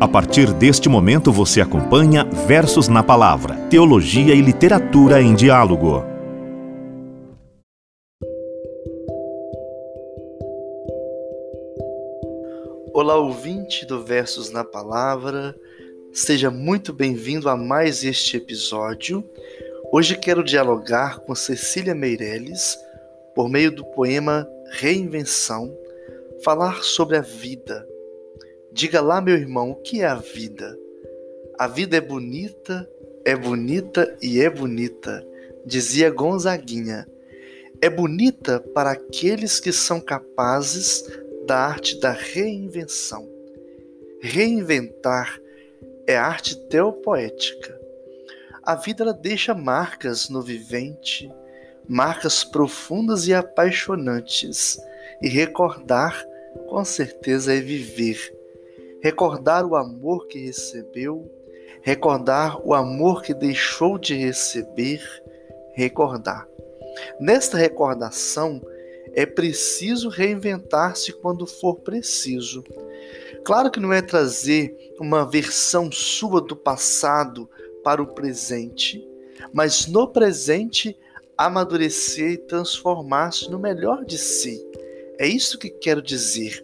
A partir deste momento você acompanha Versos na Palavra, Teologia e Literatura em Diálogo. Olá, ouvinte do Versos na Palavra, seja muito bem-vindo a mais este episódio. Hoje quero dialogar com Cecília Meirelles por meio do poema Reinvenção, falar sobre a vida. Diga lá, meu irmão, o que é a vida? A vida é bonita, é bonita e é bonita, dizia Gonzaguinha. É bonita para aqueles que são capazes da arte da reinvenção. Reinventar é arte teopoética a vida ela deixa marcas no vivente, marcas profundas e apaixonantes, e recordar, com certeza, é viver. Recordar o amor que recebeu, recordar o amor que deixou de receber, recordar. Nesta recordação, é preciso reinventar-se quando for preciso. Claro que não é trazer uma versão sua do passado para o presente, mas no presente amadurecer e transformar-se no melhor de si. É isso que quero dizer.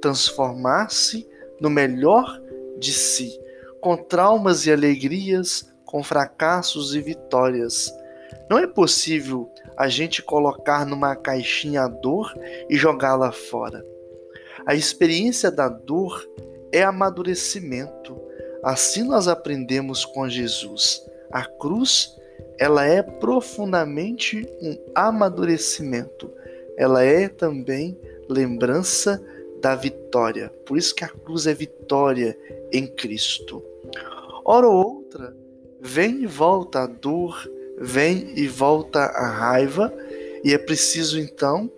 Transformar-se no melhor de si, com traumas e alegrias, com fracassos e vitórias. Não é possível a gente colocar numa caixinha a dor e jogá-la fora. A experiência da dor é amadurecimento, Assim nós aprendemos com Jesus. A cruz, ela é profundamente um amadurecimento. Ela é também lembrança da vitória. Por isso que a cruz é vitória em Cristo. Ora ou outra, vem e volta a dor, vem e volta a raiva, e é preciso então,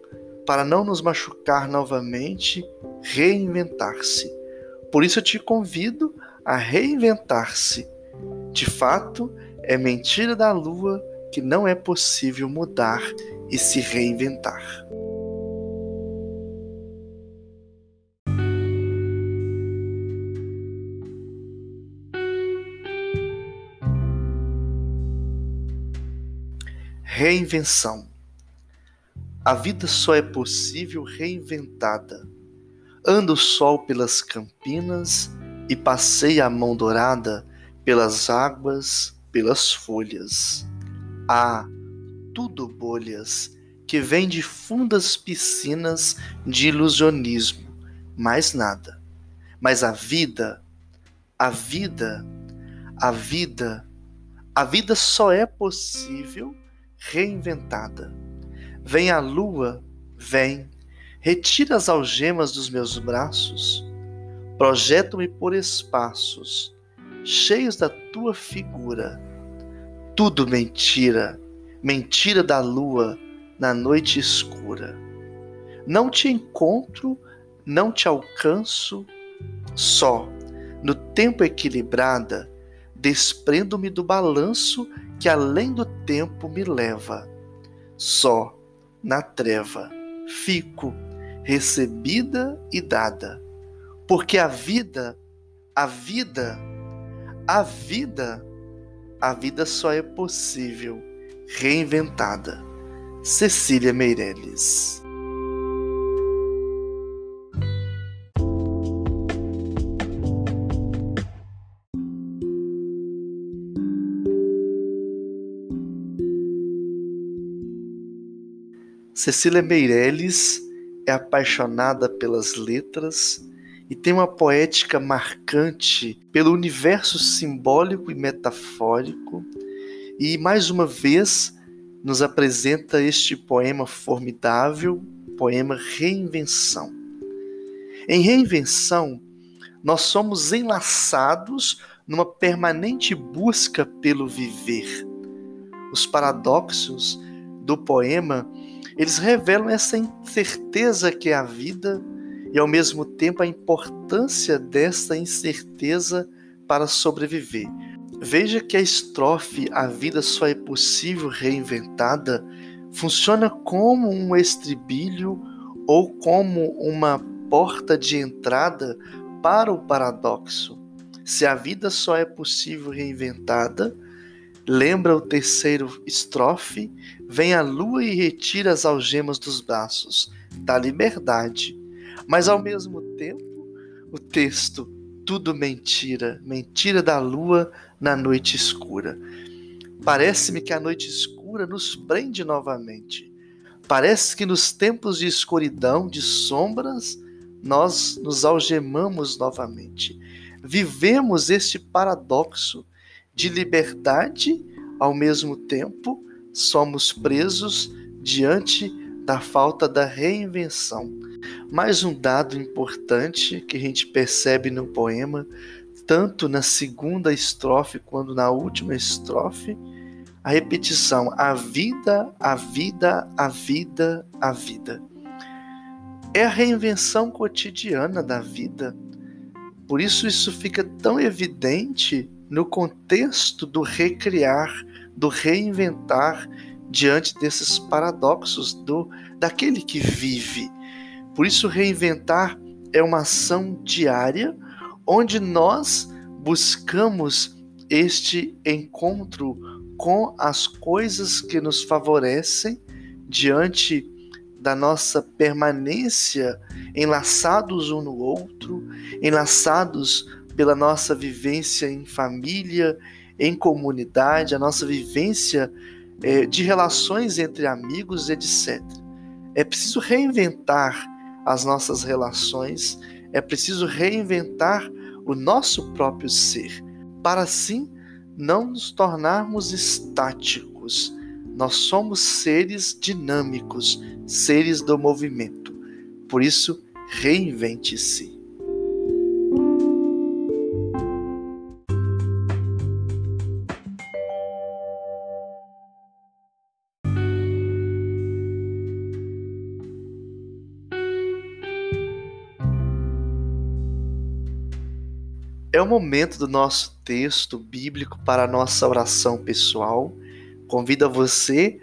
para não nos machucar novamente, reinventar-se. Por isso eu te convido a reinventar-se. De fato, é mentira da lua que não é possível mudar e se reinventar. Reinvenção. A vida só é possível reinventada. Anda o sol pelas campinas e passei a mão dourada pelas águas, pelas folhas. Ah, tudo bolhas que vêm de fundas piscinas de ilusionismo, mais nada. Mas a vida, a vida, a vida, a vida só é possível reinventada. Vem a lua, vem, retira as algemas dos meus braços Projeto-me por espaços cheios da tua figura. Tudo mentira, mentira da lua na noite escura. Não te encontro, não te alcanço, só no tempo equilibrada, desprendo-me do balanço que além do tempo me leva. Só na treva fico, recebida e dada porque a vida, a vida, a vida, a vida só é possível reinventada. Cecília Meirelles. Cecília Meirelles é apaixonada pelas letras e tem uma poética marcante pelo universo simbólico e metafórico, e mais uma vez nos apresenta este poema formidável, poema Reinvenção. Em Reinvenção, nós somos enlaçados numa permanente busca pelo viver. Os paradoxos do poema, eles revelam essa incerteza que é a vida e ao mesmo tempo a importância desta incerteza para sobreviver. Veja que a estrofe A vida só é possível reinventada funciona como um estribilho ou como uma porta de entrada para o paradoxo. Se a vida só é possível reinventada, lembra o terceiro estrofe, vem a lua e retira as algemas dos braços, da liberdade. Mas ao mesmo tempo, o texto, tudo mentira, mentira da lua na noite escura. Parece-me que a noite escura nos prende novamente. Parece que nos tempos de escuridão, de sombras, nós nos algemamos novamente. Vivemos este paradoxo de liberdade, ao mesmo tempo somos presos diante da falta da reinvenção. Mais um dado importante que a gente percebe no poema, tanto na segunda estrofe quanto na última estrofe, a repetição: a vida, a vida, a vida, a vida. É a reinvenção cotidiana da vida. Por isso, isso fica tão evidente no contexto do recriar, do reinventar diante desses paradoxos do daquele que vive. Por isso, reinventar é uma ação diária onde nós buscamos este encontro com as coisas que nos favorecem diante da nossa permanência enlaçados um no outro, enlaçados pela nossa vivência em família, em comunidade, a nossa vivência é, de relações entre amigos, etc. É preciso reinventar as nossas relações, é preciso reinventar o nosso próprio ser, para assim não nos tornarmos estáticos. Nós somos seres dinâmicos, seres do movimento. Por isso, reinvente-se. É o momento do nosso texto bíblico para a nossa oração pessoal. Convido você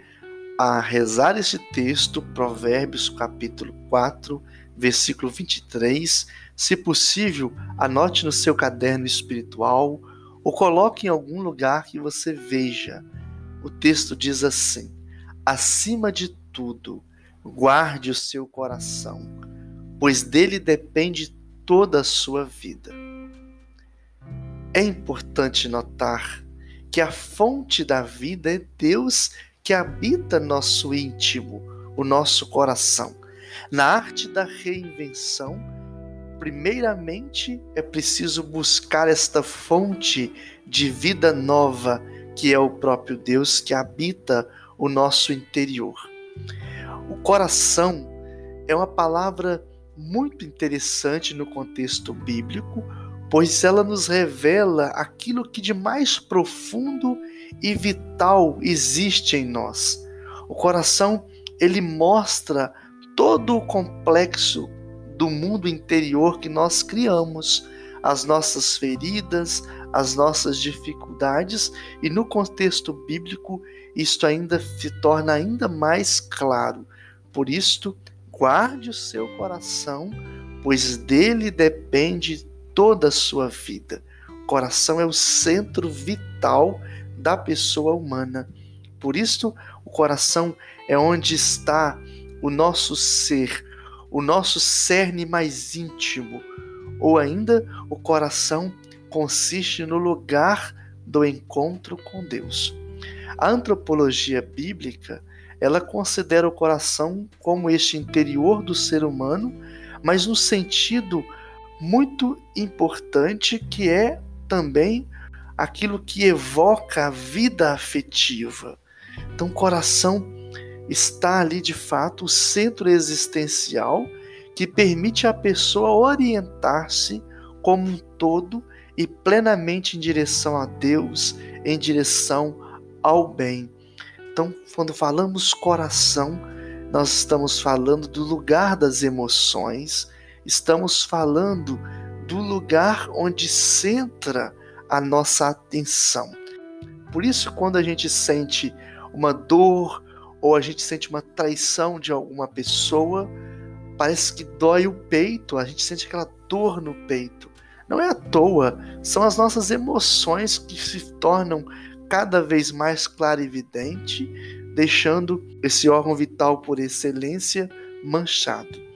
a rezar este texto, Provérbios capítulo 4, versículo 23. Se possível, anote no seu caderno espiritual ou coloque em algum lugar que você veja. O texto diz assim: Acima de tudo, guarde o seu coração, pois dele depende toda a sua vida. É importante notar que a fonte da vida é Deus que habita nosso íntimo, o nosso coração. Na arte da reinvenção, primeiramente é preciso buscar esta fonte de vida nova que é o próprio Deus que habita o nosso interior. O coração é uma palavra muito interessante no contexto bíblico, pois ela nos revela aquilo que de mais profundo e vital existe em nós. O coração, ele mostra todo o complexo do mundo interior que nós criamos, as nossas feridas, as nossas dificuldades, e no contexto bíblico isto ainda se torna ainda mais claro. Por isto, guarde o seu coração, pois dele depende toda a sua vida. O coração é o centro vital da pessoa humana. Por isso, o coração é onde está o nosso ser, o nosso cerne mais íntimo, ou ainda o coração consiste no lugar do encontro com Deus. A antropologia bíblica, ela considera o coração como este interior do ser humano, mas no sentido muito importante que é também aquilo que evoca a vida afetiva. Então, o coração está ali de fato o centro existencial que permite à pessoa orientar-se como um todo e plenamente em direção a Deus, em direção ao bem. Então, quando falamos coração, nós estamos falando do lugar das emoções, estamos falando do lugar onde centra a nossa atenção. Por isso, quando a gente sente uma dor ou a gente sente uma traição de alguma pessoa, parece que dói o peito, a gente sente aquela dor no peito. Não é à toa, são as nossas emoções que se tornam cada vez mais clara e deixando esse órgão vital por excelência manchado.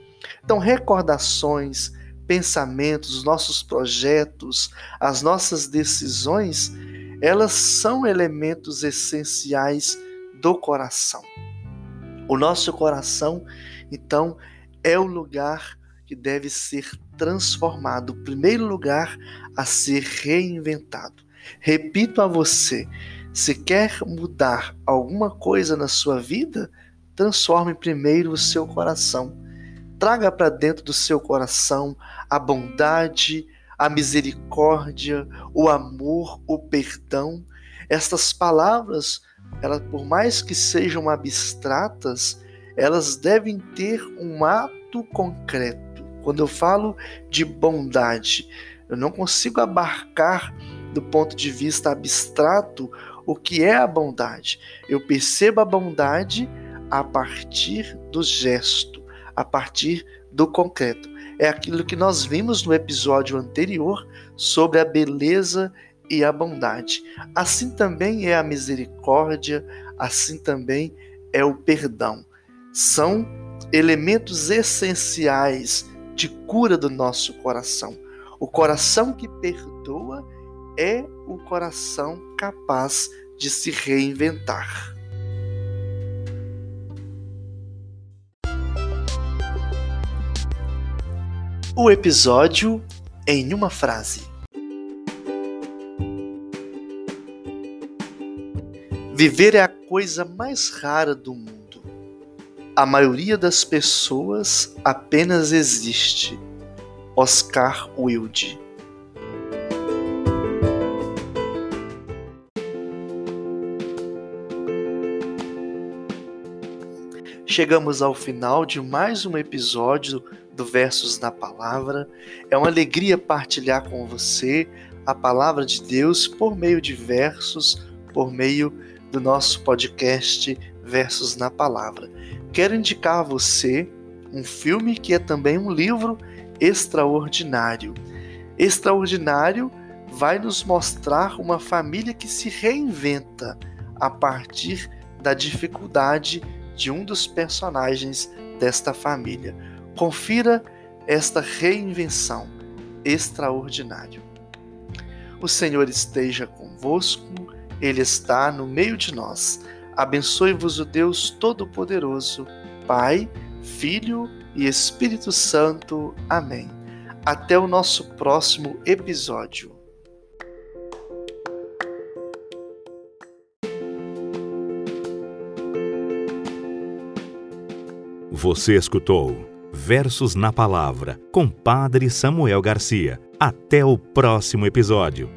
Então, recordações, pensamentos, nossos projetos, as nossas decisões, elas são elementos essenciais do coração. O nosso coração, então, é o lugar que deve ser transformado, o primeiro lugar a ser reinventado. Repito a você: se quer mudar alguma coisa na sua vida, transforme primeiro o seu coração. Traga para dentro do seu coração a bondade, a misericórdia, o amor, o perdão. Estas palavras, elas, por mais que sejam abstratas, elas devem ter um ato concreto. Quando eu falo de bondade, eu não consigo abarcar do ponto de vista abstrato o que é a bondade. Eu percebo a bondade a partir do gesto, a partir do concreto. É aquilo que nós vimos no episódio anterior sobre a beleza e a bondade. Assim também é a misericórdia, assim também é o perdão. São elementos essenciais de cura do nosso coração. O coração que perdoa é o coração capaz de se reinventar. O episódio em uma frase. Viver é a coisa mais rara do mundo. A maioria das pessoas apenas existe. Oscar Wilde Chegamos ao final de mais um episódio do Versos na Palavra. É uma alegria partilhar com você a palavra de Deus por meio de versos, por meio do nosso podcast Versos na Palavra. Quero indicar a você um filme que é também um livro extraordinário. Extraordinário vai nos mostrar uma família que se reinventa a partir da dificuldade de um dos personagens desta família. Confira esta reinvenção extraordinária. O Senhor esteja convosco, Ele está no meio de nós. Abençoe-vos o Deus Todo-Poderoso, Pai, Filho e Espírito Santo. Amém. Até o nosso próximo episódio. Você escutou Versos na Palavra com Padre Samuel Garcia. Até o próximo episódio.